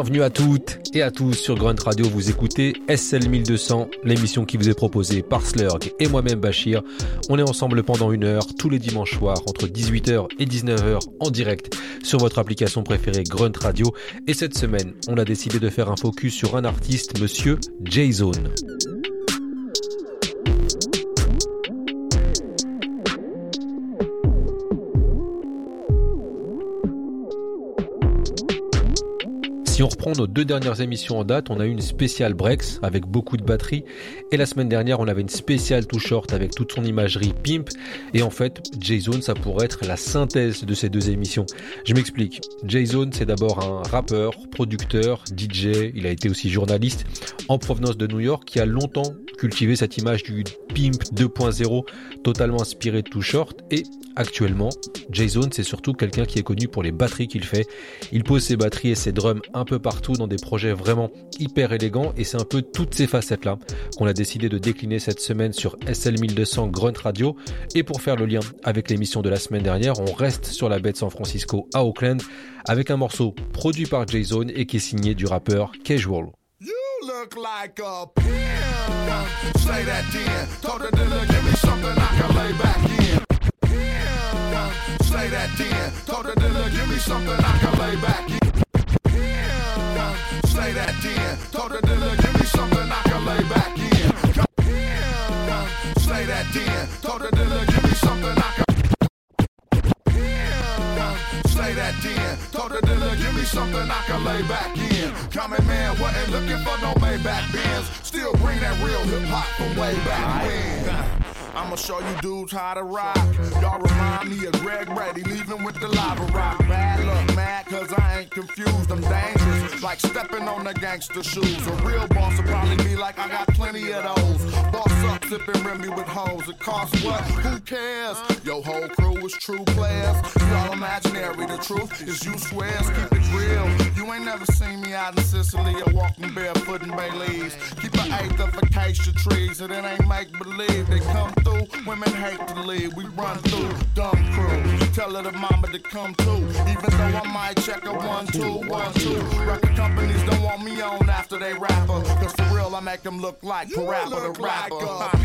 Bienvenue à toutes et à tous sur Grunt Radio. Vous écoutez SL 1200, l'émission qui vous est proposée par Slurg et moi-même Bachir. On est ensemble pendant une heure tous les dimanches soirs entre 18h et 19h en direct sur votre application préférée Grunt Radio. Et cette semaine, on a décidé de faire un focus sur un artiste, monsieur J-Zone. Reprend nos deux dernières émissions en date, on a eu une spéciale Breaks avec beaucoup de batterie. Et la semaine dernière, on avait une spéciale Too Short avec toute son imagerie pimp. Et en fait, J-Zone, ça pourrait être la synthèse de ces deux émissions. Je m'explique. J-Zone, c'est d'abord un rappeur, producteur, DJ. Il a été aussi journaliste en provenance de New York qui a longtemps cultivé cette image du pimp 2.0 totalement inspiré de Too Short. Et actuellement, J-Zone, c'est surtout quelqu'un qui est connu pour les batteries qu'il fait. Il pose ses batteries et ses drums un peu partout dans des projets vraiment hyper élégants et c'est un peu toutes ces facettes là qu'on a décidé de décliner cette semaine sur SL1200 Grunt Radio et pour faire le lien avec l'émission de la semaine dernière on reste sur la baie de San Francisco à Oakland avec un morceau produit par J-Zone et qui est signé du rappeur Casual. Look like a pimp. Say that then. Told the dealer, give me something I can lay back in. Pimp. Say that then. Told the dealer, give me something I can lay back in. Pimp. Say that then. Dealer, give me something I can lay back in. Pimp. Say that then. Told the something I can lay back in. Coming man, wasn't looking for no Maybach Benz. Still bring that real hip hop from way back when. I'ma show you dudes how to rock. Y'all remind me of Greg Brady leaving with the lava rock. Bad luck, mad, cause I ain't confused. I'm dangerous, like stepping on the gangster shoes. A real boss will probably be like, I got plenty of those. Boss up, sipping Remy with hoes. It costs what? Who cares? Your whole crew is true players. Y'all imaginary, the truth is you swears. Keep it real. You ain't never seen me out in Sicily or walking barefoot in bay leaves. Keep an eighth of acacia trees, and it ain't make believe. They come through, women hate to leave. We run through, dumb crew. Tell her the mama to come too. Even though I might check a one, two, one, two. Record companies don't want me on after they rapper. Cause for real, I make them look like Parappa the rapper.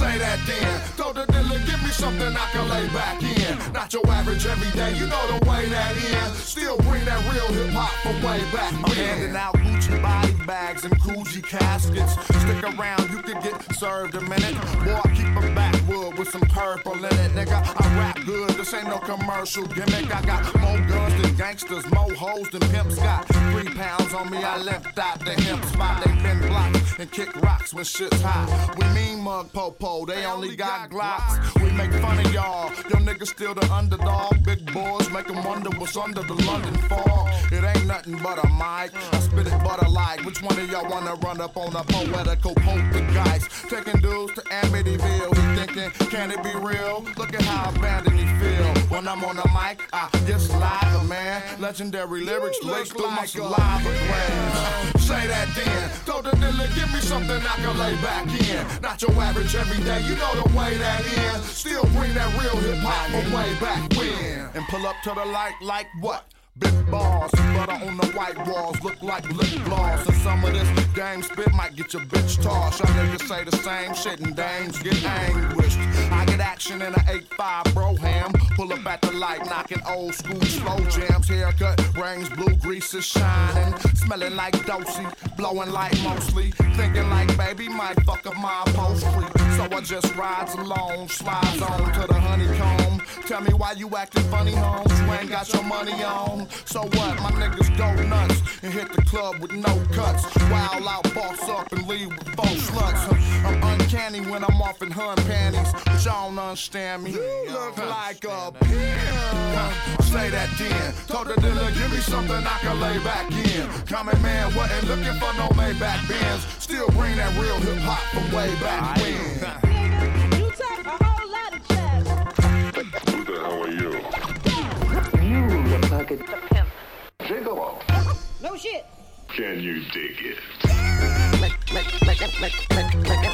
Say that then. Throw the dealer, give me something I can lay back in. Not your average everyday, you know the way that is. Still bring that real hip hop from way back when. Handing out Gucci body bags and Coogi caskets. Stick around, you could get served a minute. Boy, I keep a backwood with some purple in it, nigga. I rap good, this ain't no commercial gimmick. I got more guns than gangsters, more hoes than pimps got. Three pounds on me, I left out the hemp spot. They been blocked and kick rocks when shit's hot. We mean mug popo, they only got glocks. We make fun of y'all, your niggas still the underdog. Big boys make them wonder what's under the London fog. It ain't nothing but a mic. I spit it but a like. Which one of y'all wanna run up on a poetical poltergeist? Taking dudes to Amityville, he thinking, can it be real? Look at how abandoned he feel. When I'm on the mic, I get saliva, man. Legendary lyrics laced through my saliva glands. Say that then. Throw the dealer, give me something I can lay back in. Not your average everyday, you know the way that is. Still bring that real hip hop from way back when. And pull up to the light like what? Big bars, butter on the white walls, look like lip gloss. And some of this game spit might get your bitch tossed. Y'all niggas say the same shit and dames get anguished. I get action in an 8-5 Brougham. Pull up at the light, knocking old school slow jams. Haircut, rings, blue grease is shining. Smelling like dosey, blowing like mostly. Thinking like baby might fuck up my upholstery. So I just rides alone, slides on to the honeycomb. Tell me why you acting funny, homes. You ain't got your money on. So what? My niggas go nuts and hit the club with no cuts. Wild out, boss up and leave with four sluts. I'm uncanny when I'm off in hun panties, but y'all don't understand me. You look like a pimp. Say that then. Told the dealer, give me something I can lay back in. Common man wasn't looking for no Maybach Benz. Still bring that real hip hop from way back when. You talk a whole lot of trash. Who the hell are you? You look like a Gigolo. No shit. Can you dig it? Lick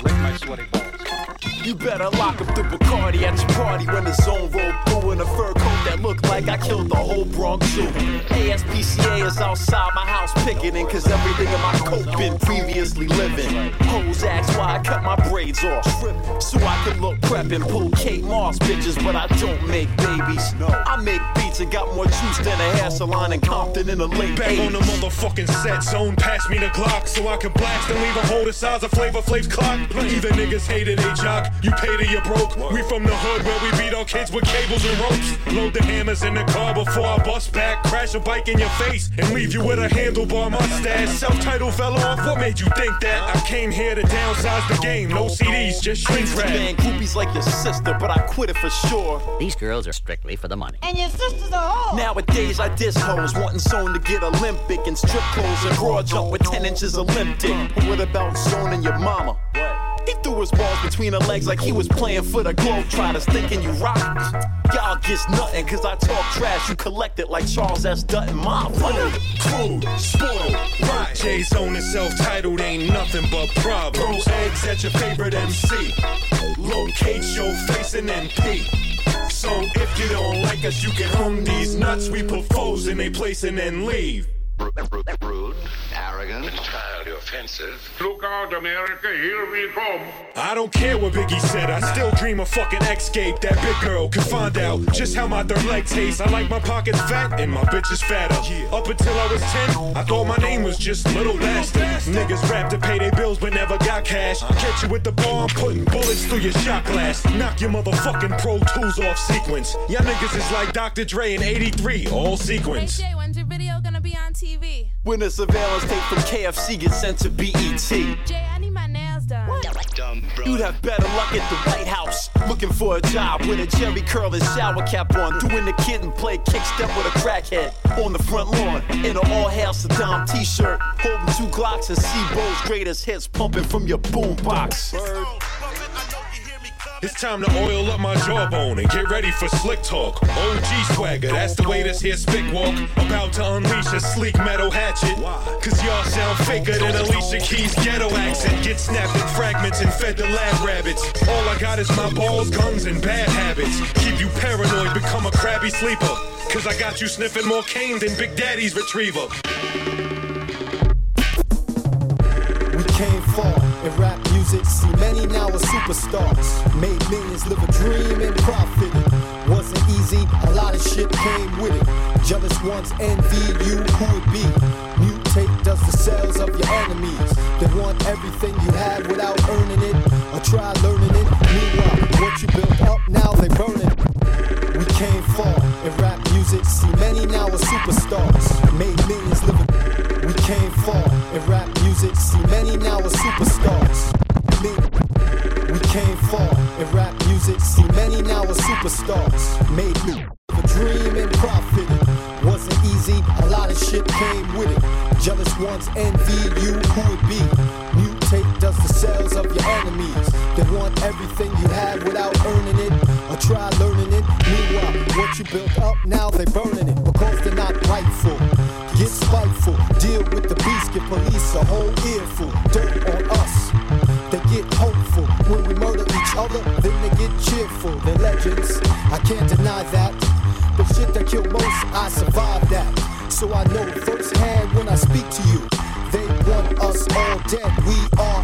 my sweaty balls. You better lock up the Bacardi at your party when the zone roll through in a fur coat that looked like I killed the whole Bronx Zoo. ASPCA is outside my house picketing, cause everything in my coat been previously living. Hoes ask why I cut my braids off. So I can look prep and pull Kate Moss bitches, but I don't make babies. I make beats and got more juice than a hair salon in Compton in the late Back on the motherfucking set zone, pass me the Glock so I can blast and leave a hole the size of Flavor Flav's clock. Either niggas hated they jock, you paid or you broke. We from the hood where we beat our kids with cables and ropes. Load the hammers in the car before I bust back, crash a bike in your face and leave you with a handlebar mustache. Celph Titled fell off, what made you think that? I came here to downsize the game, no CDs, just shrink wrap. bang groupies like your sister, but I quit it for sure. These girls are strictly for the money. And your sister's a whore. Nowadays I diss hoes, wanting zone to get Olympic and strip clothes and broad jump with 10 inches Olympic. But what about zone and your mama? He threw his balls between her legs like he was playing for the globe. Try to Globetrotters, thinking you rock. Y'all gets nothing, cause I talk trash, you collect it like Charles S. Dutton. My Crude, spoiled, right. J-Zone and Celph Titled ain't nothing but problems. Throw eggs at your favorite MC. Locate your face and then pee. So if you don't like us, you can hum these nuts. We put foes in their place and then leave. Rude, arrogant, entirely offensive. Look out, America, here we come. I don't care what Biggie said, I still dream of fucking escape. That big girl can find out just how my third leg tastes. I like my pockets fat and my bitch is fatter. Up until I was 10, I thought my name was just Little Bastard. Niggas rap to pay their bills but never got cash. Catch you with the bomb, putting bullets through your shot glass. Knock your motherfucking Pro Tools off sequence. Y'all niggas is like Dr. Dre in 83, all sequence. Jay, when's your video gonna be on TV? When a surveillance tape from KFC gets sent to BET. Jay, I need my nails done. Dumb bro. You'd have better luck at the White House. Looking for a job with a Jerry curl and shower cap on. Doing the kid and play kickstep with a crackhead on the front lawn. In an all hail Saddam t shirt. Holding two Glocks and C-Bo's greatest hits pumping from your boombox. It's time to oil up my jawbone and get ready for slick talk. OG swagger, that's the way this here spick walk. About to unleash a sleek metal hatchet. Cause y'all sound faker than Alicia Keys' ghetto accent. Get snapped in fragments and fed to lab rabbits. All I got is my balls, guns, and bad habits. Keep you paranoid, become a crabby sleeper. Cause I got you sniffing more cane than Big Daddy's retriever. We came far in rap music, see many now are superstars. Made millions, live a dream and profited. Wasn't easy, a lot of shit came with it. Jealous ones envy you, who would be? Mutate does the cells of your enemies. They want everything you have without earning it, or try learning it. Meanwhile, what you built up, now they burn it. We came far in rap music, see many now are superstars. Made millions, live a we came far superstars. Made me a dream and profited. Wasn't easy, a lot of shit came with it. Jealous ones envy you, who would be? Mutate does the cells of your enemies. They want everything you have without earning it, or try learning it. Meanwhile, what you built up, now they burning it because they're not rightful. Get spiteful, deal with the beast, get police a whole earful. Dirt cheerful. They're legends, I can't deny that. The shit that killed most, I survived that. So I know firsthand when I speak to you. They want us all dead, we are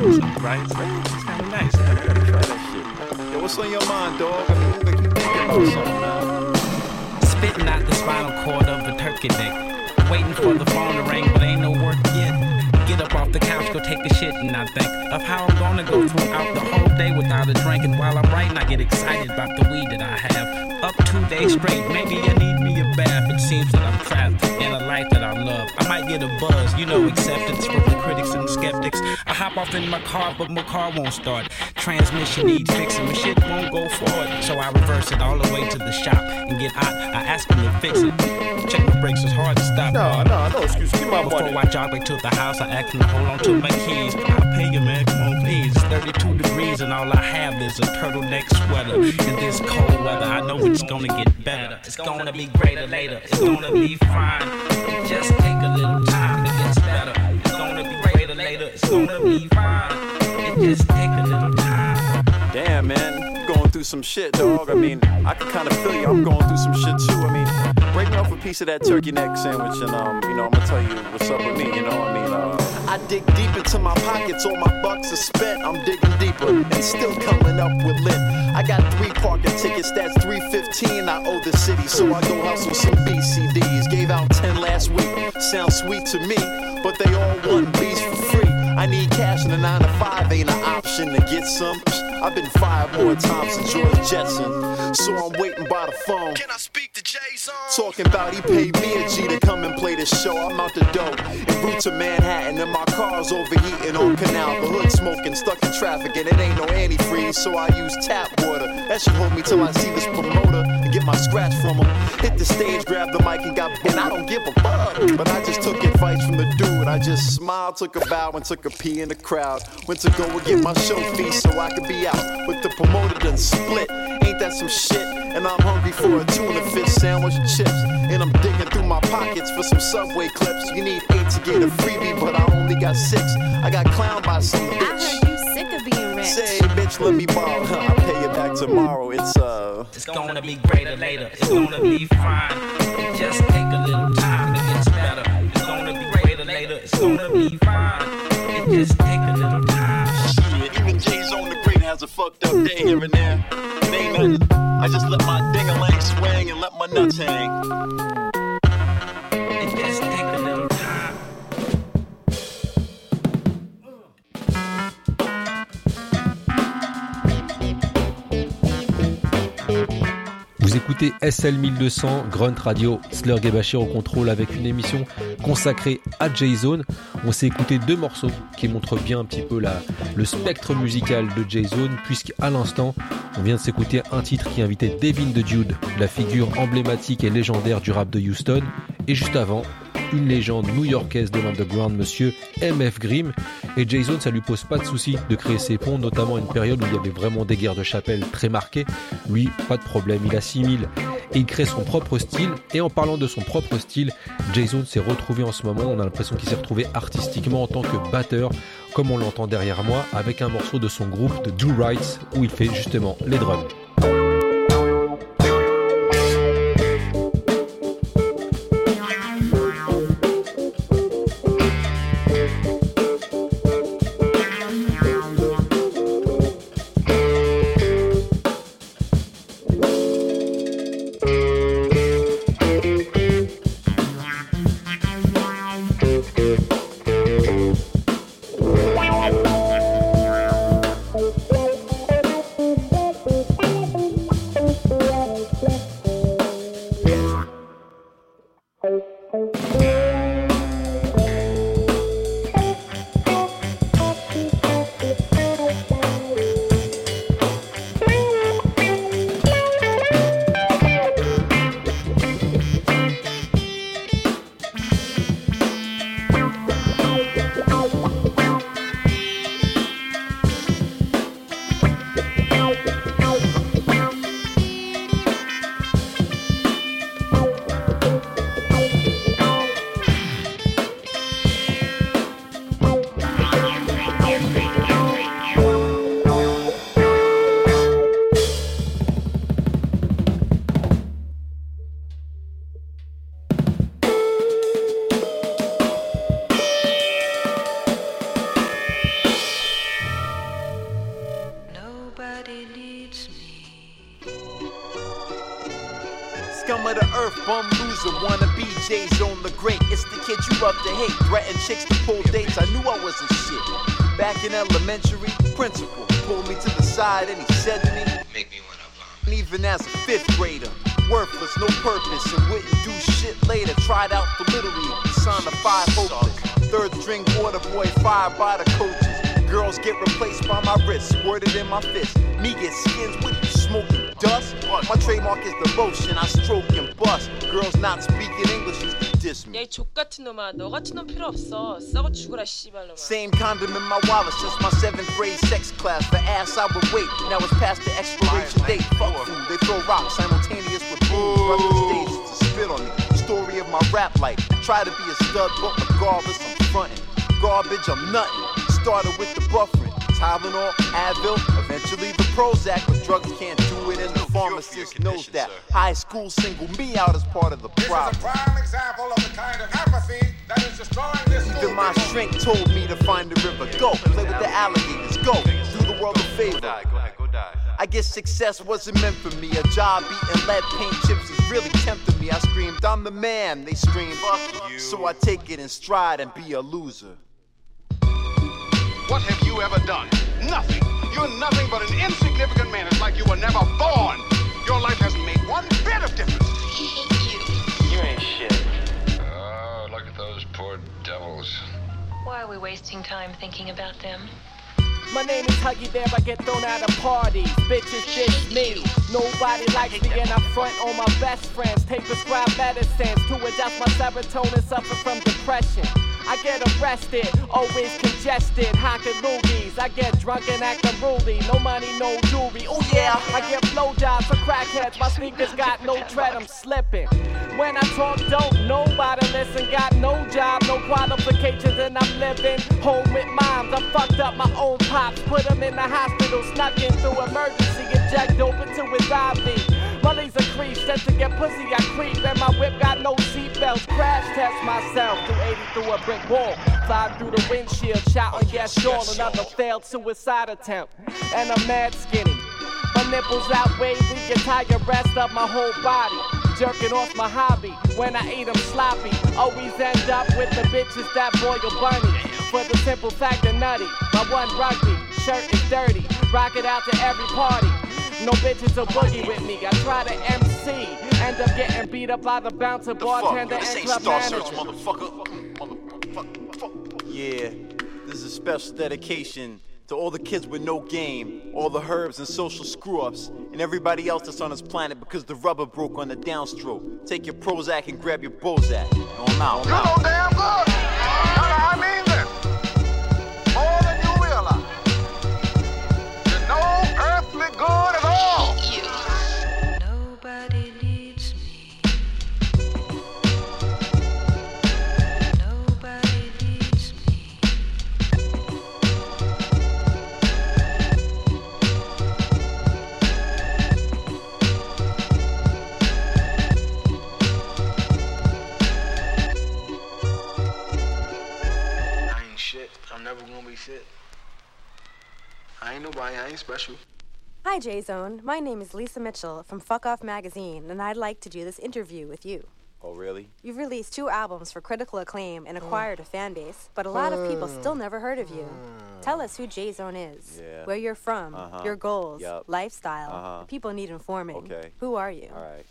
With some rice. It's kind of nice. I gotta try that shit. Yo, what's on your mind, dog? I mean, you gotta keep thinking about something, man. Spitting out the spinal cord of a turkey neck. Waiting for the phone to ring, but ain't no work yet. Get up off the couch, go take a shit, and I think of how I'm gonna go throughout the whole day without a drink. And while I'm writing, I get excited about the weed that I have. Up two days straight, maybe I need me a bath. It seems that I'm trapped in a life love. I might get a buzz, you know, acceptance from the critics and the skeptics. I hop off in my car, but my car won't start. Transmission needs fixing, my shit won't go forward. So I reverse it all the way to the shop and get out. I ask them to fix it. Check my brakes, it's hard to stop. No, no, no excuse. Keep my Before money. I jog back to the house, I ask them to hold on to my keys. I'll pay you, man. Come on, please. It's 32 degrees, and all I have is a turtleneck sweater. In this cold weather, I know it's gonna get better. It's gonna be greater later. It's gonna be fine. Just little time. Better. It's gonna be greater later. It's gonna be fine. It just take a little time. Damn, man, through some shit, dog. I mean, I can kind of feel you. I'm going through some shit too. I mean, break me off a piece of that turkey neck sandwich, and um, you know, I'm gonna tell you what's up with me. You know, I mean, uh, I dig deep into my pockets, all my bucks are spent. I'm digging deeper and still coming up with lit. I got three parking tickets, that's 315. I owe the city, so I go hustle some BCDs. Gave out 10 last week, sounds sweet to me, but they all want beats for free. I need cash and a 9 to 5 ain't an option to get some. I've been fired more times than George Jetson, so I'm waiting by the phone. Can I speak to Jason? Talking about he paid me a G to come and play this show. I'm out the dope en route to Manhattan, and my car's overheating on Canal. The hood smoking, stuck in traffic, and it ain't no antifreeze, so I use tap water. That should hold me till I see this promoter and get my scratch from him. Hit the stage, grab the mic, and got and I don't give a fuck. But I just took advice from the dude. I just smiled, took a bow, and took a pee in the crowd. Went to go and get my show fee so I could be out. With the promoter done split. Ain't that some shit? And I'm hungry for a tuna fish sandwich and chips. And I'm digging through my pockets for some subway clips. You need eight to get a freebie, but I only got six. I got clowned by some bitch. I heard you sick of being rich. Say, bitch, let me borrow. I'll pay you back tomorrow. It's uh. It's gonna be greater later. It's gonna be fine. It just take a little time. It gets better. It's gonna be greater later. It's gonna be fine. Just take a little time. Even J-Zone the great has a fucked up day here and there. It. I just let my ding-a-ling swing and let my nuts hang. Vous écoutez SL 1200, Grunt Radio, Slurg et au contrôle avec une émission consacrée à J-Zone. On s'est écouté deux morceaux qui montrent bien un petit peu la, le spectre musical de J-Zone, puisqu'à l'instant, on vient de s'écouter un titre qui invitait Devin the Dude, la figure emblématique et légendaire du rap de Houston, et juste avant, une légende new-yorkaise de l'underground, monsieur MF Grimm. Et Jason, ça lui pose pas de souci de créer ses ponts, notamment à une période où il y avait vraiment des guerres de chapelle très marquées. Lui, pas de problème, il assimile et il crée son propre style. Et en parlant de son propre style, Jason s'est retrouvé en ce moment, on a l'impression qu'il s'est retrouvé artistiquement en tant que batteur, comme on l'entend derrière moi, avec un morceau de son groupe de Do Rights, où il fait justement les drums. Worthless, no purpose, and wouldn't do shit later. Tried out for Little League, signed a five hopeless. Third string water boy, fired by the coaches. Girls get replaced by my wrist, squirted in my fist. Me get skins with you, smoking dust. My trademark is the lotion, I stroke and bust. Girls not speaking English used to diss me. 야이 족같은 놈아 너 같은 놈 필요 없어 썩어 죽어라 씨발놈아 Same condom in my wallet since my seventh grade sex class. For ass I would wait. Now it's past the expiration date. Fuck food. They throw rocks simultaneous with boom. Run the stage to spit on me. Story of my rap life. Try to be a stud, but regardless, I'm frontin'. Garbage, I'm nothing. Started with the buffering. Tylenol, Advil, eventually the Prozac, but drugs can't do it, and the pharmacist knows that. High school single me out as part of the problem. Prime example of the kind of apathy that is destroying this Even my shrink told me to find the river. Go, play with the alligators. Go, do the world a favor. I guess success wasn't meant for me. A job eating lead paint chips is really tempting me. I screamed, I'm the man. They screamed, fuck you. So I take it in stride and be a loser. What have you ever done? Nothing. You're nothing but an insignificant man. It's like you were never born. Your life hasn't made one bit of difference. You You ain't shit. Oh, look at those poor devils. Why are we wasting time thinking about them? My name is Huggy Bear, I get thrown out of parties. Bitches diss me. Nobody likes me, and I front on my best friends. Take prescribed medicines to adjust my serotonin, suffer from depression. I get arrested, always congested, hocking loogies. I get drunk and act unruly. No money, no jewelry. Oh yeah, I get blowjobs for crackheads. My sneakers got no tread, I'm slipping. When I talk don't nobody listen. Got no job, no qualifications, and I'm living home with moms. I fucked up my own pops, put him in the hospital, snuck in through emergency, inject dope into his IV. Mully's a creep, said to get pussy, I creep, and my whip got no seatbelts. Crash test myself through 80 through a brick wall. Fly through the windshield, shouting yes, all another failed suicide attempt. And I'm mad skinny. My nipples out wavy, entire rest of my whole body. Jerking off my hobby when I eat 'em sloppy. Always end up with the bitches that boil bunny. For the simple fact of nutty, my one rugby shirt is dirty. Rock it out to every party. No bitches will boogie with me. I try to MC, end up getting beat up by the bouncer, bartender, This and ain't club manager. Search, motherfucker. Yeah, this is a special dedication to all the kids with no game, all the herbs and social screw ups, and everybody else that's on this planet because the rubber broke on the downstroke. Take your Prozac and grab your Bozak. I'm out. I'm out. damn good. I ain't nobody. I ain't special. Hi, J Zone. My name is Lisa Mitchell from Fuck Off Magazine, and I'd like to do this interview with you. Oh, really? You've released two albums for critical acclaim and acquired a fan base, but a lot of people still never heard of you. Tell us who J Zone is, Yeah. where you're from, Uh-huh. your goals, Yup. lifestyle. Uh-huh. People need informing. Okay. Who are you? All right.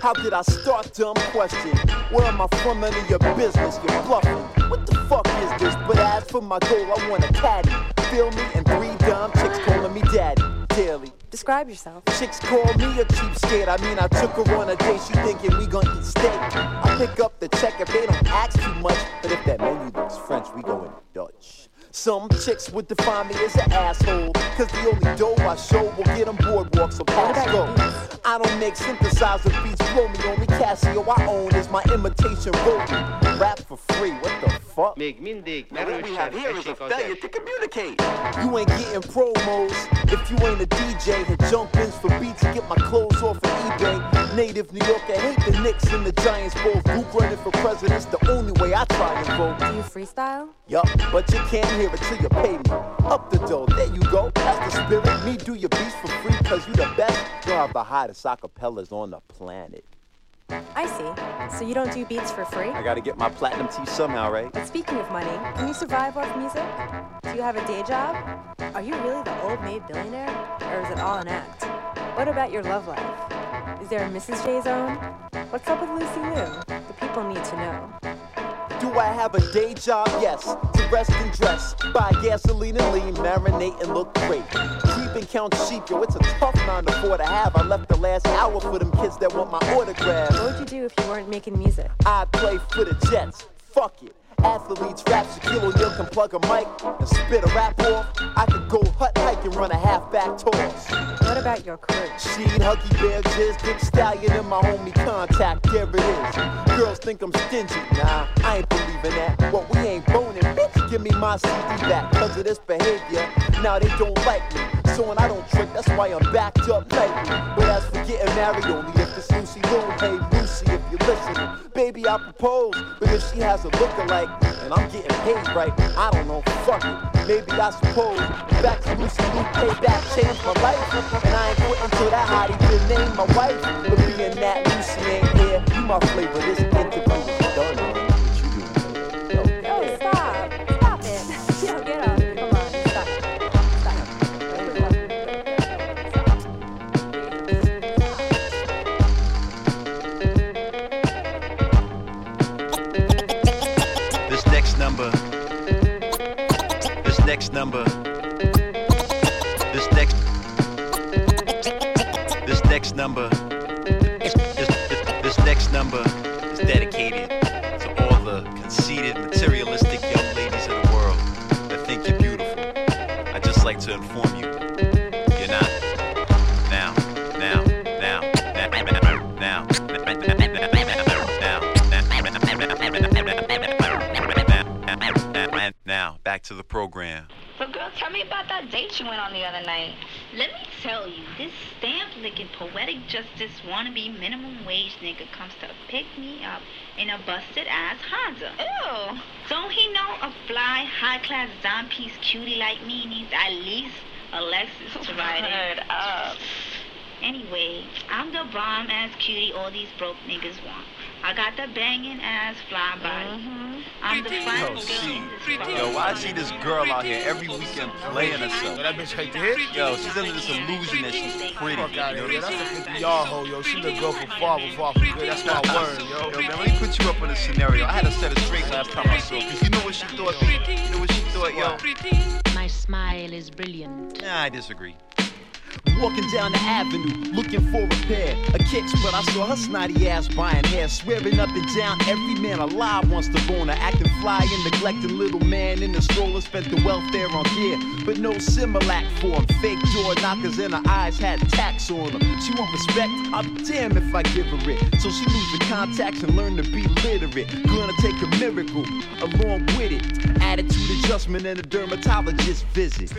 How did I start? Dumb question. Where am I from? None of your business. You're bluffing. What the fuck is this? But as for my goal, I want a caddy. Feel me? And three dumb chicks calling me daddy. Daily. Describe yourself. Chicks call me a cheapskate. I mean, I took her on a date. She thinking we gonna eat steak. I pick up the check if they don't ask too much. But if that menu looks French, we going Dutch. Some chicks would define me as an asshole. Cause the only dough I show will get them boardwalk, so pass go. I don't make synthesizer beats, blow me only Casio I own is my imitation roadie. Rap for free, what the fuck? Még mindig Now what we have here is a failure to communicate. You ain't getting promos if you ain't a DJ. Hit jump ins for beats and get my clothes off of eBay. Native New Yorker, hate the Knicks and the Giants both. Group running for president's the only way I try and vote. Do you freestyle? Yup, but you can't hear it till you pay me. Up the dough, there you go. That's the spirit. Me do your beats for free, cause you the best. You'll have the hottest acapellas on the planet. I see. So you don't do beats for free? I gotta get my platinum tea somehow, right? But speaking of money, can you survive off music? Do you have a day job? Are you really the old maid billionaire? Or is it all an act? What about your love life? Is there a Mrs. J Zone? What's up with Lucy Liu? The people need to know. Do I have a day job? Yes. To rest and dress. Buy gasoline and lean, marinate and look great. Keep and count sheep, yo, it's a tough nine to four to have. I left the last hour for them kids that want my autograph. What would you do if you weren't making music? I'd play for the Jets. Fuck it. Athletes rap, Shaquille O'Neal can plug a mic and spit a rap off. I could go hut hike and run a halfback toss. What about your career? Sheed, Huggy Bear, Jizz, Dick Stallion, and my homie Contact. There it is. Girls think I'm stingy. Nah, I ain't believing that. What we ain't boning, bitch. Give me my CD back. Cause of this behavior. Now they don't like me. So when I don't trick, that's why I'm backed up lately. But as for getting married, only if it's Lucy Liu. Hey, Lucy, if you're listening. Baby, I propose. But if she has a lookalike and I'm getting paid right, I don't know, fuck it. Maybe I suppose. Back to Lucy Liu, payback changed my life. And I ain't quit until that hottie been named my wife. But being that Lucy ain't here, you my flavor. This interview done. Next number. You went on the other night. Let me tell you, this stamp licking poetic justice wannabe minimum wage nigga comes to pick me up in a busted ass Honda. Ew. Don't he know a fly, high class dime piece cutie like me needs at least a Lexus to ride in? Word up. Anyway, I'm the bomb ass cutie all these broke niggas want. I got the banging ass fly body. Mm-hmm. I'm the Yo, finest girl see, in this world. yo, why I see this girl out here every weekend playing herself? That bitch right there? Yo, she's under this illusion that she's pretty. Fuck out of here. That's a 50 yard hoe, yo. She look good from far before from good. That's my word, yo. Yo, man, let me put you up in a scenario. I had to set it straight last time I saw her. Cause you know what she thought? You know what she thought, yo? My smile is brilliant. Nah, I disagree. Walking down the avenue, looking for a pair of kicks, but I saw her snotty ass buying hair, swearing up and down. Every man alive wants to bone her, acting fly and neglecting little man in the stroller. Spent the welfare on gear, but no Similac for him. Fake door knockers in her eyes had tax on them. She want respect, I'm damn if I give her it. So she lose the contacts and learn to be literate. Gonna take a miracle along with it. Attitude adjustment and a dermatologist visit.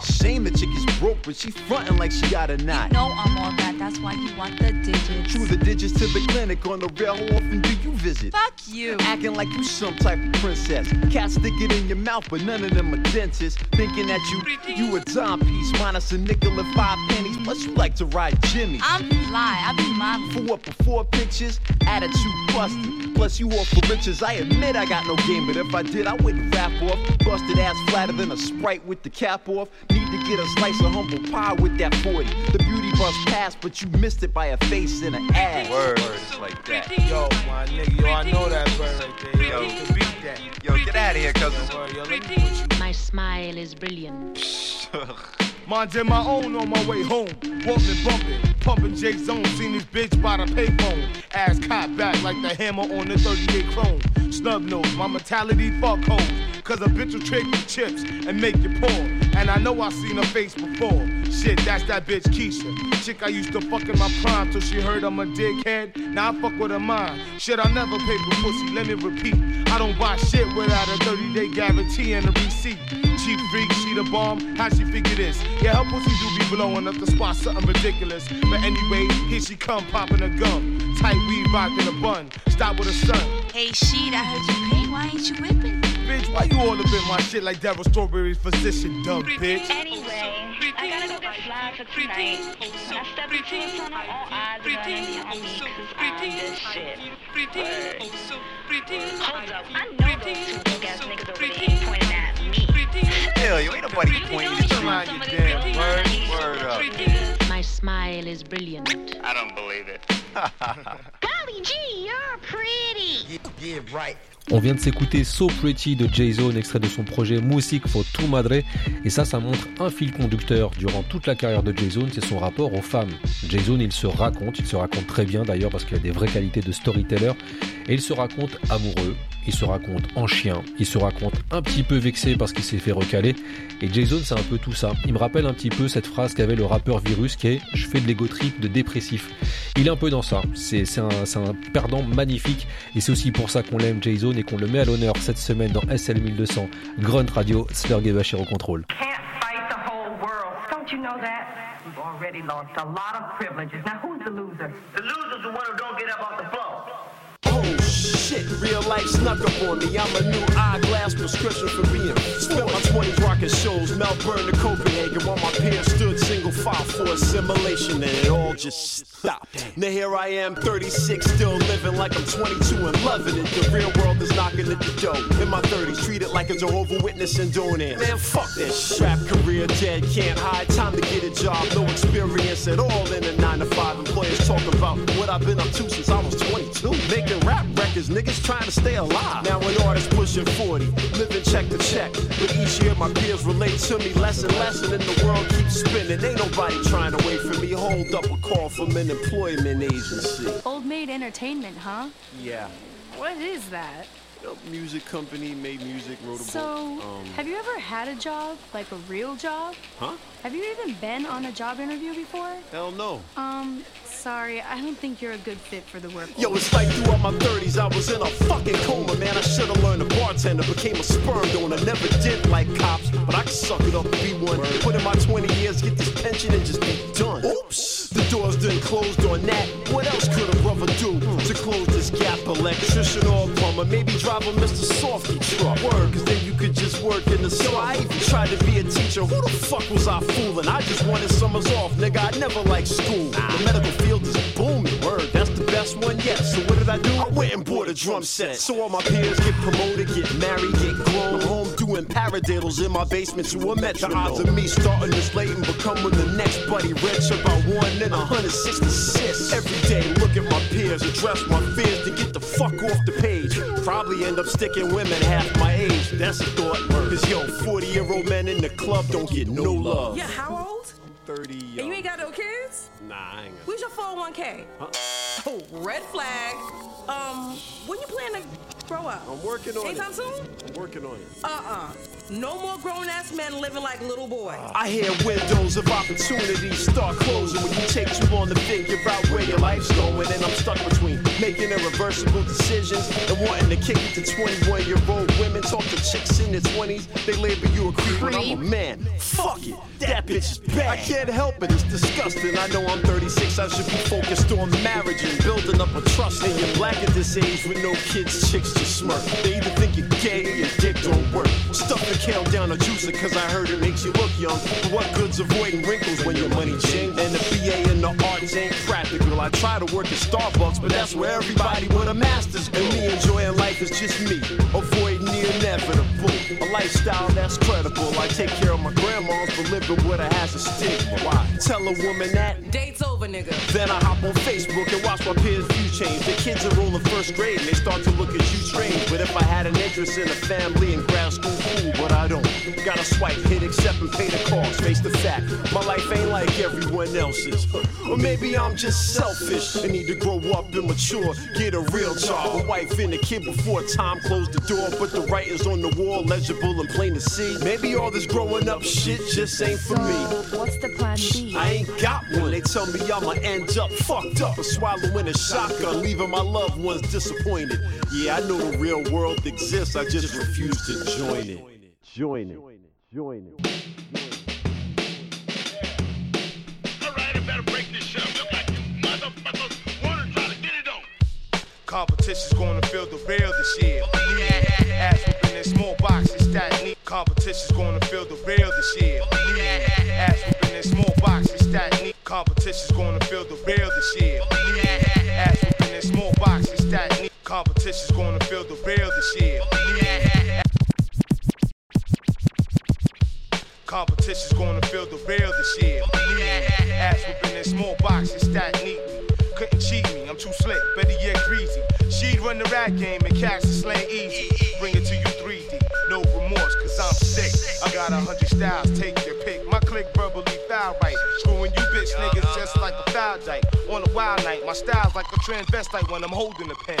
Shame the chick is broke, but she frontin' like she got a knot. No, I'm all that. That's why you want the digits. True the digits to the clinic on the rail. How often do you visit? Fuck you. Acting like you some type of princess. Cats stick it in your mouth, but none of them are dentists. Thinking that you you a dime piece, minus a nickel and five pennies. Plus you like to ride Jimmy. I'm fly. I be modeling. For what? Before pictures, attitude busted. Plus you all for riches. I admit I got no game, but if I did, I wouldn't rap off. Busted ass flatter than a sprite with the cap off. Need to get a slice of humble pie with that 40. The beauty bus passed, but you missed it by a face and an ass. Word, just like that. Yo, my nigga, yo, I know that bird right there. Yo, Yo. you can beat that. Yo, get out of here, cousin. Word, yo, let me put you. My smile is brilliant. Mind in my own on my way home. Walking, bumping, pumping J Zone. Seen this bitch by the payphone. Ass caught back like the hammer on the 38 chrome. Snub nose, my mentality fuck hoes. Cause a bitch will trick you chips and make you poor. And I know I seen her face before. Shit, that's that bitch Keisha. Chick I used to fuck in my prime till she heard I'm a dickhead. Now I fuck with her mind. Shit, I never pay for pussy, let me repeat. I don't buy shit without a 30 day guarantee and a receipt. Cheap freak, she the bomb. How she figure this? Yeah, her pussy do be blowing up the spot, something ridiculous. But anyway, here she come, popping a gum. Tight weed rocking a bun. Stop with her son. Hey, shit, I heard you pay. Why ain't you whipping? bitch. Why you all up in my shit like Darryl Strawberry's physician, dumb bitch? Anyway, fly for tonight. When I step into a tunnel, all eyes are gonna be on cause I'm this shit. Word. Hold up, I know those two broke ass niggas over there pointing at me. Hell, you ain't nobody pointing at you. Mind your damn word, word up. My smile is brilliant. I don't believe it. Golly gee, you're pretty. yeah, right. On vient de s'écouter So Pretty de Jay-Z, extrait de son projet Music for Tu Madre. Et ça, ça montre un fil conducteur durant toute la carrière de Jay-Z, c'est son rapport aux femmes. Jay-Z, il se raconte, il se raconte très bien d'ailleurs parce qu'il a des vraies qualités de storyteller. Et il se raconte amoureux, il se raconte en chien, il se raconte un petit peu vexé parce qu'il s'est fait recaler. Et Jason, c'est un peu tout ça. Il me rappelle un petit peu cette phrase qu'avait le rappeur Virus qui est Je fais de l'ego trip de dépressif. Il est un peu dans ça. C'est un, c'est un perdant magnifique. Et c'est aussi pour ça qu'on l'aime, Jason, et qu'on le met à l'honneur cette semaine dans SL 1200, Grunt Radio, Slurg et Bachir au contrôle. Can't fight the whole world. Don't you know that? You've already lost a lot of privileges. Now who's the loser? The loser's the one who don't get up off the floor. Oh shit, real life snuck up on me. I'm a new eyeglass prescription for being. Spent my 20s rocking shows, Melbourne to Copenhagen, while my peers stood single file for assimilation, and it all just stopped. Now here I am, 36, still living like I'm 22 and loving it. The real world is knocking at the door. In my 30s, treated like a Jehovah Witness and doing it. Man, fuck this strap career dead, can't hide. Time to get a job, no experience at all in a 9 to 5. Employers talk about what I've been up to since I was 22. Making rap records, niggas trying to stay alive. Now an artist pushing 40, living check to check. But each year my peers relate to me less and less, and then the world keeps spinning. Ain't nobody trying to wait for me. Hold up a call from an employment agency. Old Maid Entertainment, huh? Yeah. What is that? A music company made music, wrote a So, book. Um, have you ever had a job, like a real job? huh? Have you even been on a job interview before? Hell no. Um, sorry, I don't think you're a good fit for the work. Yo, it's like throughout my 30s, I was in a fucking coma, man. I should've learned to bartender, became a sperm donor. Never did like cops, but I can suck it up and be one. Put in my 20 years, get this pension and just be done. Oops, the doors done closed on that. What else could a brother do hmm. to close this gap? Electrician or plumber, maybe drive a Mr. Softy truck. Word, cause then you could just work in the store. I even tried to be a teacher. Who the fuck was I fooling? I just wanted summers off, nigga. I never liked school. The medical field is booming. Word, that's the best one yet. So what did I do? I went and bought a drum set. So all my peers get promoted, get married, get grown. I'm home doing paradiddles in my basement to a metronome. The odds of me starting this late and becoming the next buddy rich about one in 166. Every day, look at my peers, address my fears to get the fuck off the page. Probably end up sticking women half my age. That's a thought. Cause yo, 40 year old men in the club don't get no love. Yeah, how old? 30. And you ain't got no kids? Nah, I ain't got Where's your 401k? Oh, red flag. Um, when you plan to grow up? I'm working on Anytime it. Anytime soon? I'm working on it. Uh-uh. No more grown ass men living like little boys. I hear windows of opportunity start closing when you take too long to figure out where your life's going. And I'm stuck between making irreversible decisions and wanting to kick it to 21 year old women. Talk to chicks in their 20s, they label you a creep. When I'm a man, fuck it, that bitch is bad. I can't help it, it's disgusting. I know I'm 36, I should be focused on marriage and building up a trust. And you're black at this age with no kids, chicks just smirk. They either think you're gay or your dick don't work. Stuff the kale down a juicer cause I heard it makes you look young. But what good's avoiding wrinkles when your money ching? And the BA in the arts ain't practical. I try to work at Starbucks, but that's where everybody with a master's. And me enjoying life is just me, avoiding the inevitable. A lifestyle that's credible. I take care of my grandmas, but living with her has a stigma. Why? Tell a woman that Date's over, nigga. then I hop on Facebook and watch my peers' view change. The kids are rolling first grade and they start to look at you strange. But if I had an interest in a family in grad school, cool, but I don't. Gotta swipe, hit accept, and pay the cost. Face the fact, my life ain't like everyone else's. Or maybe I'm just selfish and need to grow up and mature. Get a real job, a wife and a kid before time closed the door. But the writings on the wall legible and plain to see. Maybe all this growing up shit just ain't for me. What's the plan B? I ain't got one. They tell me I'ma end up fucked up or swallowing a shotgun, leaving my loved ones disappointed. Yeah, I know the real world exists. I just refuse to join it. Join it. Join it. Join it. Competition's gonna feel the real this year. Believe me. Ass whooping in small boxes, that neat. Competition's gonna feel the real this year. Believe me. Ass whooping in small boxes, that neat. Competition's gonna feel the real this year. Believe me. Ass whooping in small boxes, that neat. Competition's gonna fill the real this year. Competition's gonna fill the real this year. Ass whooping in small boxes, stacked neatly. Couldn't cheat me, I'm too slick, better yet greasy. She'd run the rat game and catch the slang easy. Bring it to you 3D, no remorse, cause I'm sick. I got a hundred styles, take your pick. My click verbally foul right. Screwing you bitch niggas just like a foul dyke. On a wild night, my style's like a transvestite when I'm holding a pen.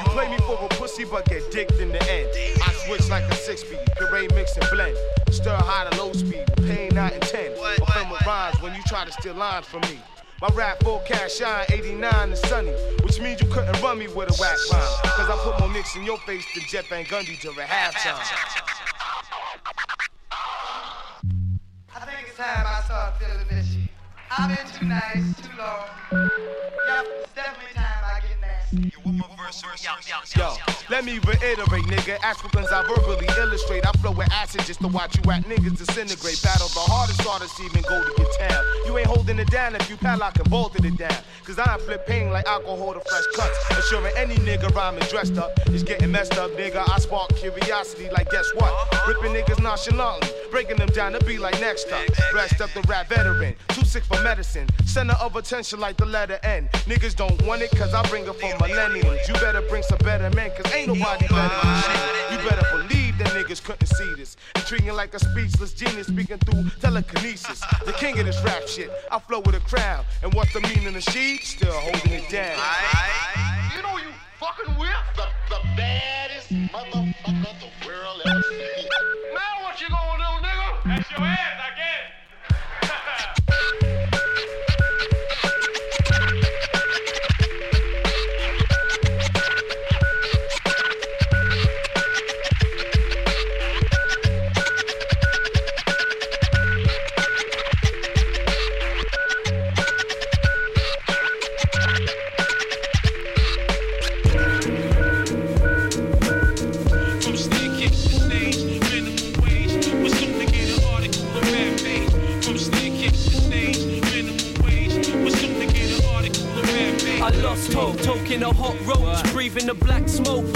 You play me for a pussy, but get dicked in the end. I switch like a six speed, puree mix and blend. Stir high to low speed, pain not intent. Fulfillment rhymes when you try to steal lines from me. My rap forecast shine 89 and sunny, which means you couldn't run me with a whack rhyme. Cause I put more nicks in your face than Jeff Van Gundy during halftime. I think it's time I start feeling this shit. I've been too nice, too long. Yep, it's definitely time I get nasty. Yo, let me reiterate, nigga. Africans I verbally illustrate. I flow with acid just to watch you at niggas disintegrate. Battle the hardest artists even go to your town. You ain't holding it down if you padlock and bolted it down. Cause I flip pain like alcohol to fresh cuts. Assuring any nigga rhyming dressed up is getting messed up, nigga. I spark curiosity like guess what? Ripping niggas nonchalantly, breaking them down to be like next up. Rest up the rap veteran, too sick for medicine. Center of attention like the letter N. Niggas don't want it cause I bring it for millenniums. You better bring some better men cause ain't nobody better than shit. You better believe niggas couldn't see this. Intriguing like a speechless genius speaking through telekinesis. The king of this rap shit. I flow with a crowd. And what's the meaning of she? Still holding it down. You know you fucking with the, the baddest motherfucker the world ever seen. Now what you gonna do, nigga? That's your ass, the black smoke,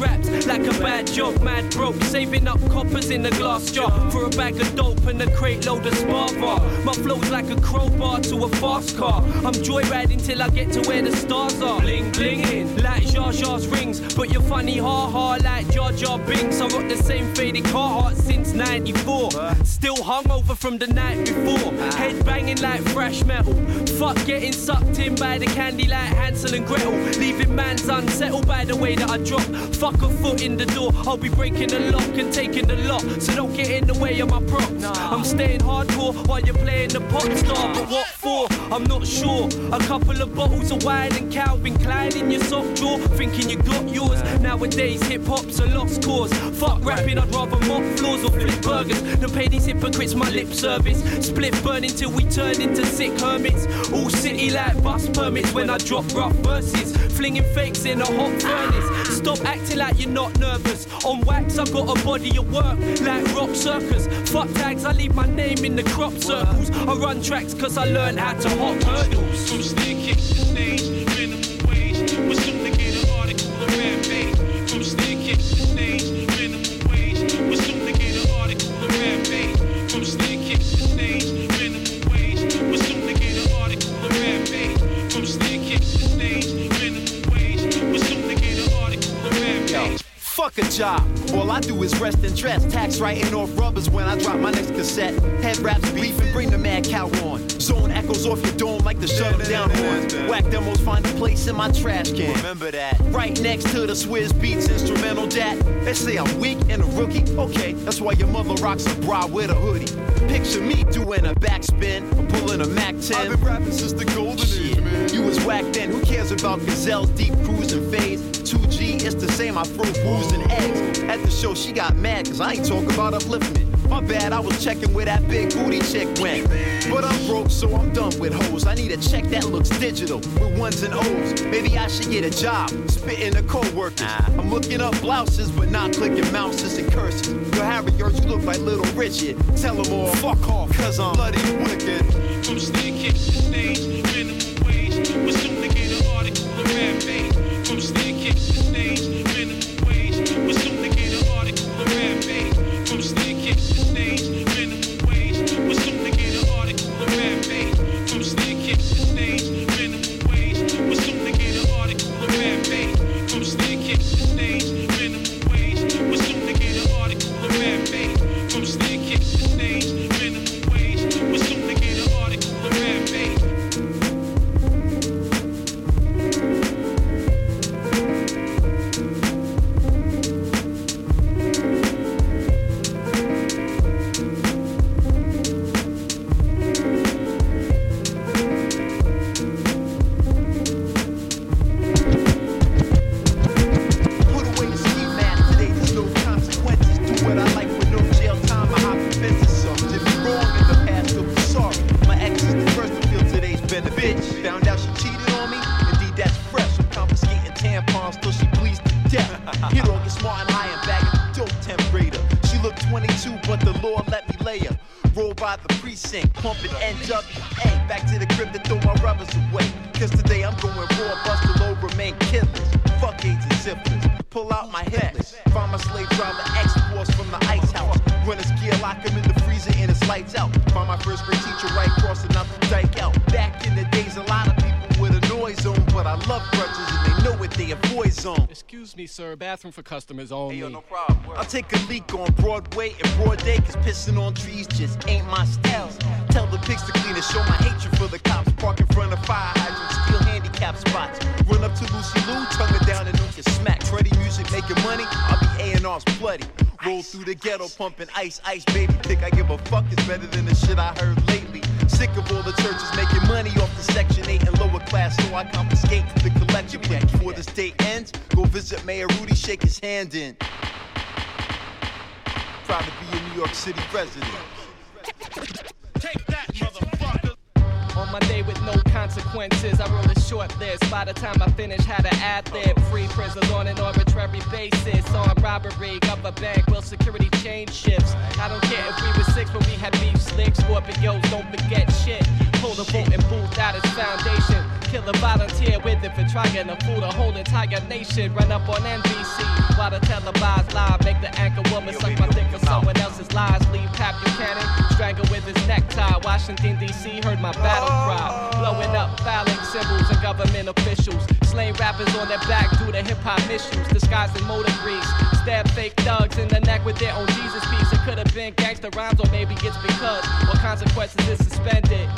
like a bad joke, mad broke, saving up coppers in a glass jar for a bag of dope and a crate load of sparva. My flow's like a crowbar to a fast car. I'm joyriding till I get to where the stars are. Bling blinging like Jar Jar's rings, but you're funny ha ha like Jar Jar Binks. I rock the same faded Carhartt since '94. Still hungover from the night before. Head banging like fresh metal. Fuck getting sucked in by the candy like Hansel and Gretel. Leaving man's unsettled by the way that I drop. Fuck a foot in the door. I'll be breaking the lock and taking the lot. So don't get in the way of my props. I'm staying hardcore while you're playing the pop star. But what for? I'm not sure. A couple of bottles of wine and Calvin Klein in your soft drawer. Thinking you got yours. Nowadays, hip hop's a lost cause. Fuck rapping, I'd rather mop floors or flip burgers than pay these hypocrites my lip service. Split burning till we turn into sick hermits. All city like bus permits when I drop rough verses. Flinging fakes in a hot furnace. Stop acting like you're not nervous. On wax, I've got a body of work like rock circus. Fuck tags, I leave my name in the crop circles. I run tracks cause I learned how to hop hurdles. Fuck a job. All I do is rest and dress. Tax writing off rubbers when I drop my next cassette. Head raps and bring the mad cow on. Zone echoes off your dome like the shut 'em down horn. Whack demos find a place in my trash can. Remember that. Right next to the Swizz Beatz instrumental dat. They say I'm weak and a rookie. Okay, that's why your mother rocks a bra with a hoodie. Picture me doing a backspin pulling a Mac 10. I've been rapping since the golden age. You was whack then. Who cares about gazelles, deep cruise and fades? 2G, it's the same. I throw booze and eggs. At the show, she got mad because I ain't talking about upliftment. My bad, I was checking where that big booty chick went. But I'm broke, so I'm done with hoes. I need a check that looks digital with ones and O's. Maybe I should get a job, spitting the co-workers. I'm looking up blouses, but not clicking mouses and curses. Yo, Harry, you look like little Richard. Tell them all, fuck off, cause I'm bloody wicked. From stage, minimum We're soon to get an article rap page. From staircase to stage, Excuse me, sir. Bathroom for customers only. no problem. I'll take a leak on Broadway and broad day, cause pissing on trees just ain't my style. Tell the pigs to clean and show my hatred for the cops. Park in front of fire hydrants, steal handicap spots. Run up to Lucy Liu, tongue her down and don't get smacked. Freddie music making money, I'll be A&R's bloody. Roll through the ghetto pumping ice, ice, baby. Think I give a fuck, it's better than the shit I heard lately. Sick of all the churches making money off the Section 8 and lower class, so I confiscate the collection plate. Before this day ends, go visit Mayor Rudy, shake his hand in. Proud to be a New York City resident. Take that, motherfucker. On my day with no consequences, I wrote a short list. By the time I finished, had an ad lib. Free prisoners on an arbitrary basis. On robbery, of a bank, will security change shifts. I don't care if we were six, but we had beef slicks. Scorpios, don't forget shit. Pull the boat and booth out its foundation. Kill a volunteer with it for trying to fool the whole entire nation. Run up on NBC while the televised live make the anchor woman suck my dick of someone else's lies. Leave Pat Buchanan strangle with his necktie. Washington D.C. heard my battle cry, blowing up phallic symbols and government officials. Slaying rappers on their back due to hip hop issues, disguised in motor grease. Stab fake thugs in the neck with their own Jesus piece. It could have been gangster rhymes, or maybe it's because what consequences is suspended.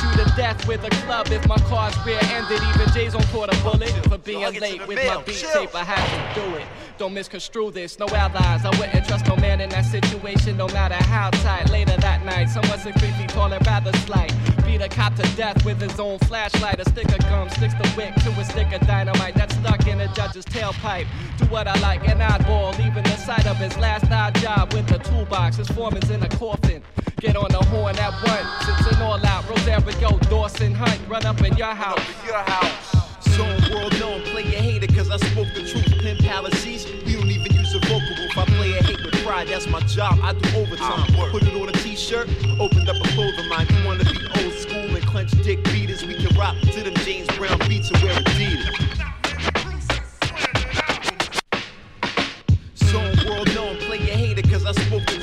You to death with a club if my car's rear ended. Even Jason caught a bullet for being late with my beat tape. I had to do it. Don't misconstrue this, no allies. I wouldn't trust no man in that situation, no matter how tight. Later that night, someone six feet tall and rather slight. Beat a cop to death with his own flashlight. A stick of gum sticks the wick to a stick of dynamite that's stuck in a judge's tailpipe. Do what I like, an oddball, leaving the site of his last odd job with the toolbox. His foreman's in a coffin. Get on the horn at once. It's an all out. Rosario, Dawson, Hunt, run up in your house. Your house. Zone world known, play a hater cause I spoke the truth. Pin palaces, we don't even use a vocal if I play a hate with pride, that's my job. I do overtime. Ah, Put it on a t-shirt, opened up a clothing line. You wanna be old school and clench dick beaters? We can rock to them James Brown beats and wear Adidas. Zone world known, play a hater cause I spoke the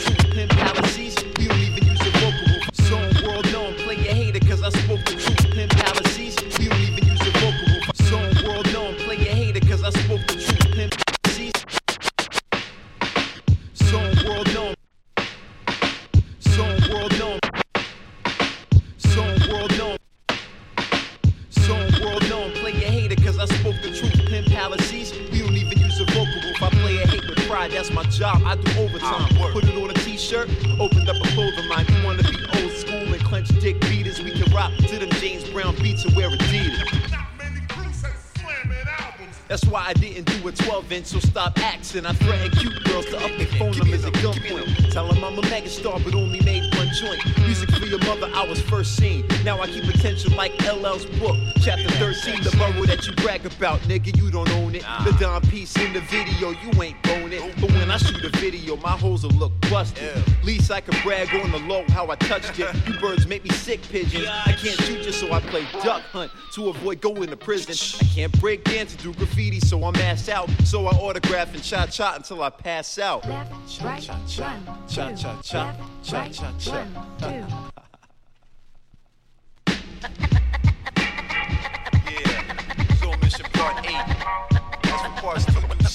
so stop acting. I threaten cute girls to up their phone numbers at gunpoint. Tell him I'm a megastar, but only made one joint. Music for your mother, I was first seen. Now I keep attention like LL's book. Chapter 13, the borough that you brag about, nigga, you don't own it. The Don piece in the video, you ain't bone it. But when I shoot a video, my hoes will look busted. Least I can brag on the low how I touched it. You birds make me sick pigeons. I can't shoot you, so I play duck hunt to avoid going to prison. I can't break dance and do graffiti, so I'm ass out. So I autograph and cha cha until I pass out. Cha cha cha, cha cha cha, cha cha cha.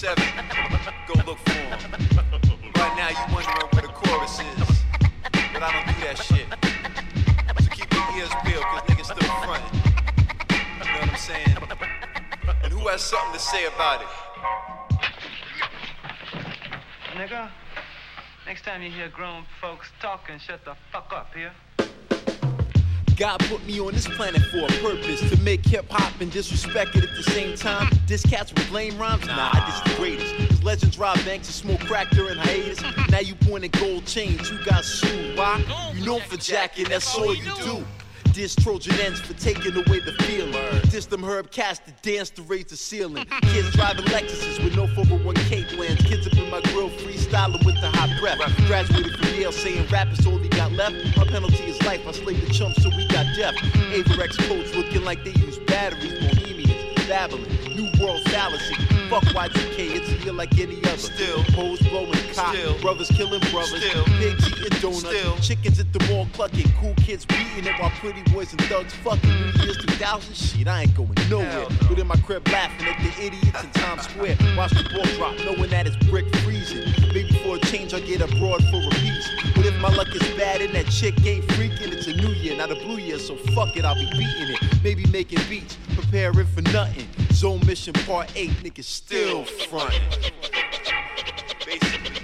7. Go look for 'em. Right now, you wondering where the chorus is. But I don't do that shit. So keep your ears peeled, cause niggas still frontin'. You know what I'm saying? And who has something to say about it? Nigga, next time you hear grown folks talking, shut the fuck up here. God put me on this planet for a purpose to make hip hop and disrespect it at the same time. This cats with lame rhymes? Nah, I just the greatest. Cause legends rob banks and smoke crack during hiatus. Now you point pointing gold chains, you got sued. Why? You known for jacking, that's all you do. Diss Trojan ends for taking away the feeling. Diss them herb cats that dance to raise the ceiling. Kids driving Lexuses with no 401k plans. Kids up in my grill freestyling with the hot breath. Graduated from Yale saying rap is all he got left. My penalty is life. I slayed the chumps so we got deaf. Mm-hmm. Avirex codes looking like they use batteries. Babylon, New World fallacy. Mm. Fuck Y2K, it's a year like any other. Still, hoes blowing cotton, Still. brothers killing brothers, Still. pigs eating donuts, Still. chickens at the mall clucking, cool kids beating it while pretty boys and thugs fucking. Mm. New Year's 2000, shit, I ain't going nowhere. But in my crib laughing at the idiots in Times Square. Watch the ball drop, knowing that it's brick freezing. Maybe for a change, I get abroad for a piece. But if my luck is bad and that chick ain't freaking, it's a new year, not a blue year, so fuck it, I'll be beating it. Maybe making beats, preparing for nothing. Zone mission part 8, niggas still frontin'. Basically,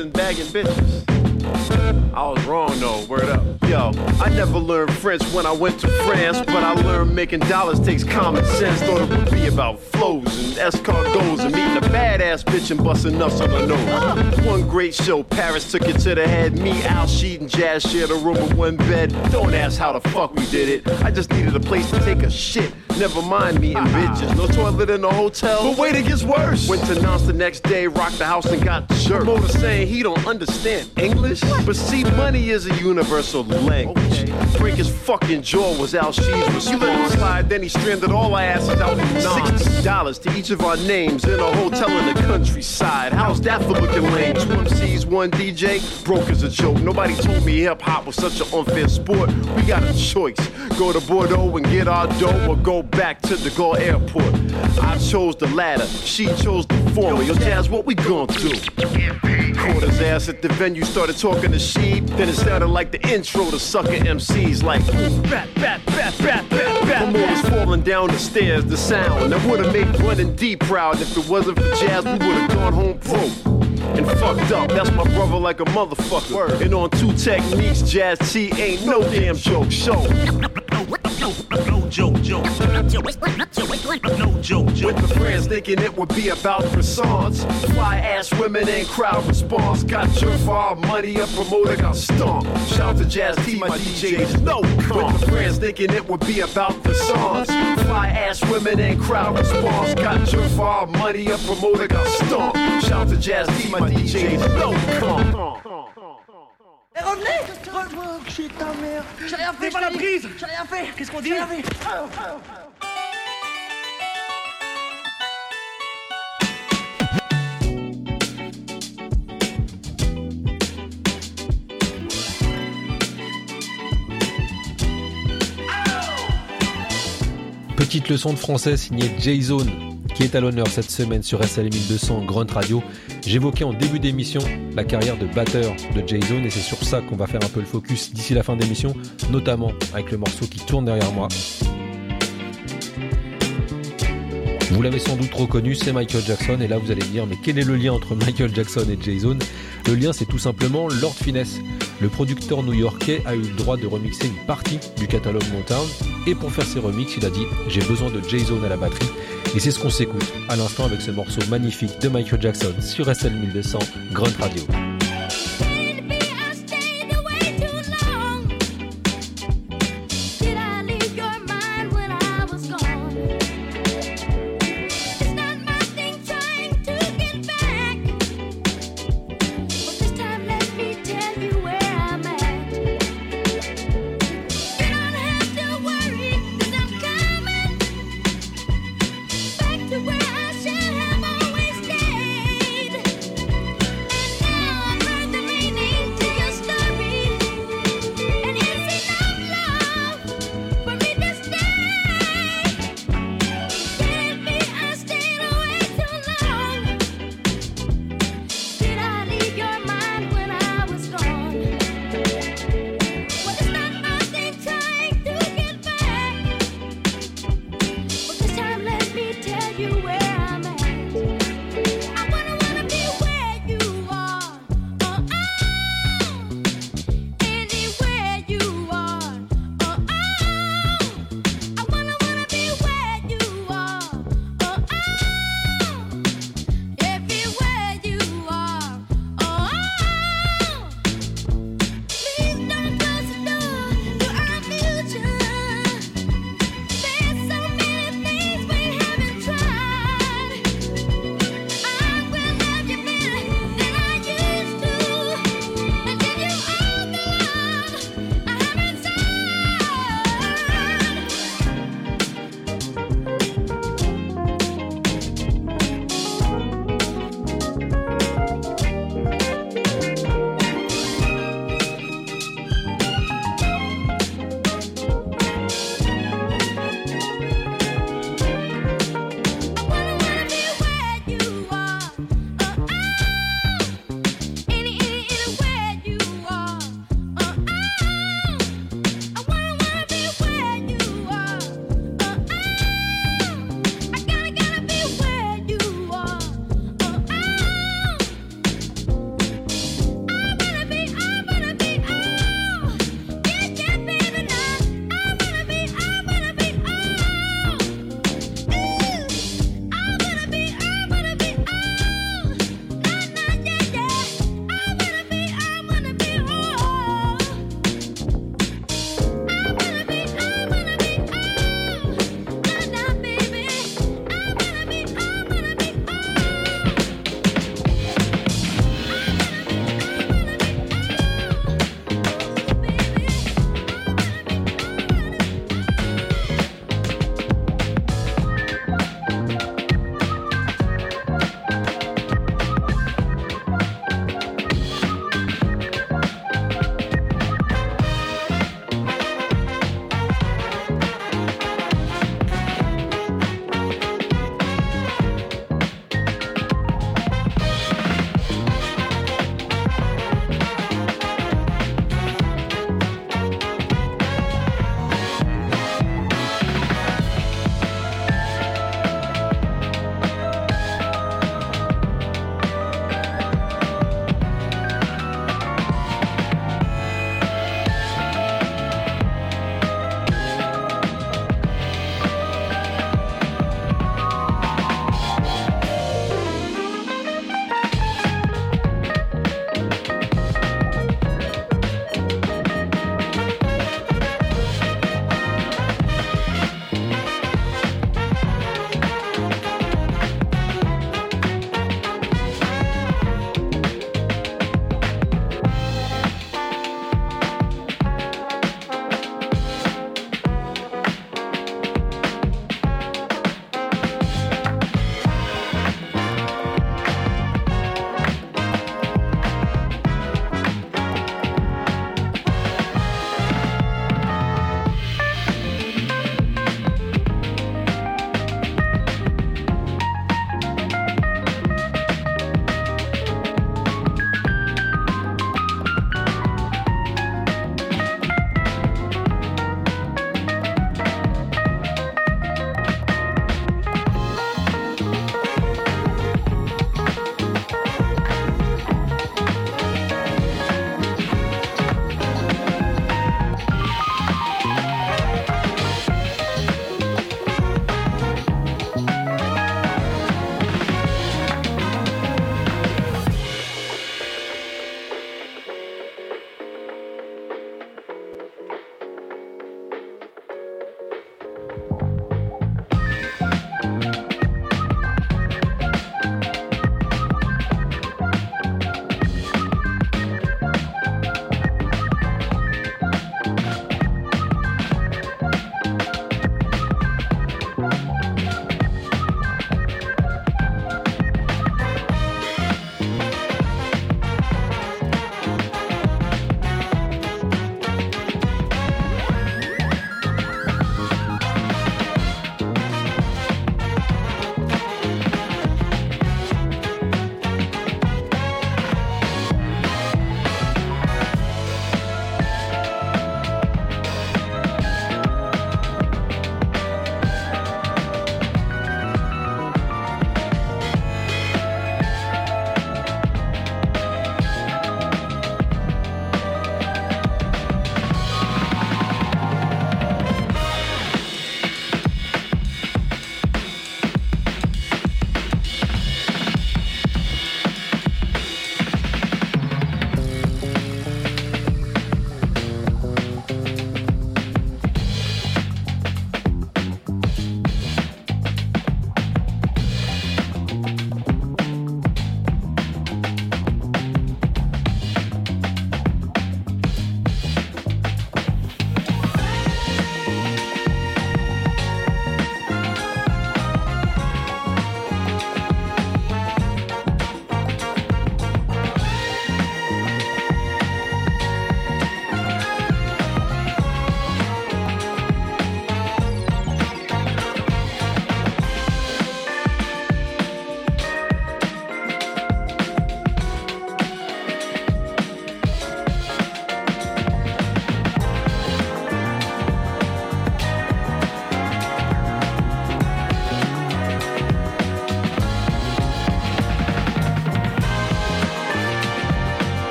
and bagging bitches. I was wrong though, word up. Yo, I never learned French when I went to France, but I learned making dollars takes common sense. Thought it would be about flows and escargots and meeting a badass bitch and busting nuts on the nose. One great show, Paris took it to the head. Me, Al Sheet, and Jazz shared a room with one bed. Don't ask how the fuck we did it. I just needed a place to take a shit. Never mind me and bitches. No toilet in the hotel. But wait, it gets worse. Went to Nantes the next day, rocked the house and got jerked. Promoter saying he don't understand English. But see, money is a universal language. Break his fucking jaw was Al Shee's response. You let him slide, then he stranded all our asses out Nantes. Sixty dollars to each of our names in a hotel in the countryside. How's that for looking lame? Two MCs, one DJ, broke as a joke. Nobody told me hip hop was such an unfair sport. We got a choice: go to Bordeaux and get our dough, or go back to the Gaulle Airport. I chose the latter. She chose the former. Yo, Jazz, what we gonna do? Caught his ass at the venue, started talking to Sheep. Then it sounded like the intro to sucker MCs, like rap. Promoters falling down the stairs, the sound that would have made Running D proud. If it wasn't for Jazz, we would have gone home pro and fucked up. That's my brother like a motherfucker. And on two techniques, Jazz T ain't no damn joke. Show. No joke, joke. No joke, joke. With the friends thinking it would be about croissants. Fly ass women and crowd response. Got your far money, a promoter got stomped. Shout to Jazz T, my DJs. No, with the friends thinking it would be about croissants. Fly ass women and crowd response. Got your far money, a promoter got stomped. Shout out to Jazz D, my DJ. Yo, come on. Et revenez Revenez, chez ta mère J'ai rien fait, pas la prise. J'ai rien fait. Qu'est-ce qu'on dit? J'ai rien fait. Petite leçon de français signée J-Zone, qui est à l'honneur cette semaine sur SL 1200 Grunt Radio. J'évoquais en début d'émission la carrière de batteur de J-Zone et c'est sur ça qu'on va faire un peu le focus d'ici la fin d'émission, notamment avec le morceau qui tourne derrière moi. Vous l'avez sans doute reconnu, c'est Michael Jackson. Et là, vous allez me dire, mais quel est le lien entre Michael Jackson et Jason? Le lien, c'est tout simplement Lord Finesse. Le producteur new-yorkais a eu le droit de remixer une partie du catalogue Motown. Et pour faire ses remixes, il a dit, j'ai besoin de Jason à la batterie. Et c'est ce qu'on s'écoute à l'instant avec ce morceau magnifique de Michael Jackson sur SL 1200 Grunt Radio.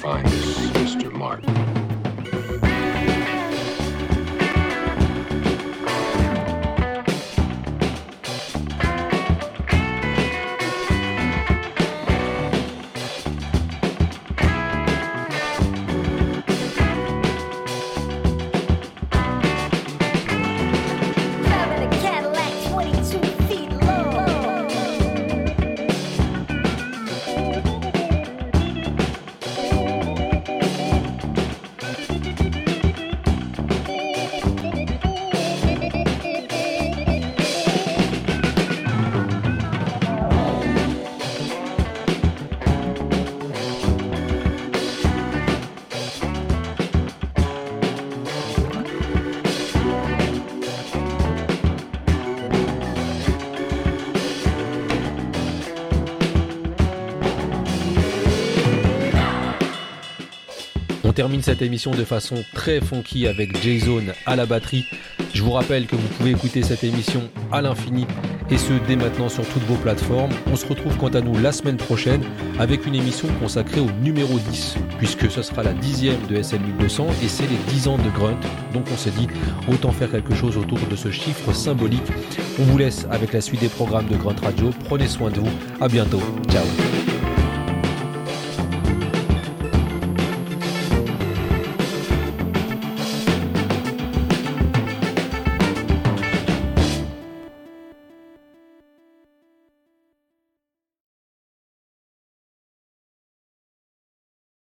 find Mr. Martin. Termine cette émission de façon très funky avec Jason à la batterie. Je vous rappelle que vous pouvez écouter cette émission à l'infini et ce dès maintenant sur toutes vos plateformes. On se retrouve quant à nous la semaine prochaine avec une émission consacrée au numéro 10 puisque ce sera la dixième de SL 1200 et c'est les 10 ans de Grunt. Donc on s'est dit autant faire quelque chose autour de ce chiffre symbolique. On vous laisse avec la suite des programmes de Grunt Radio. Prenez soin de vous. À bientôt. Ciao.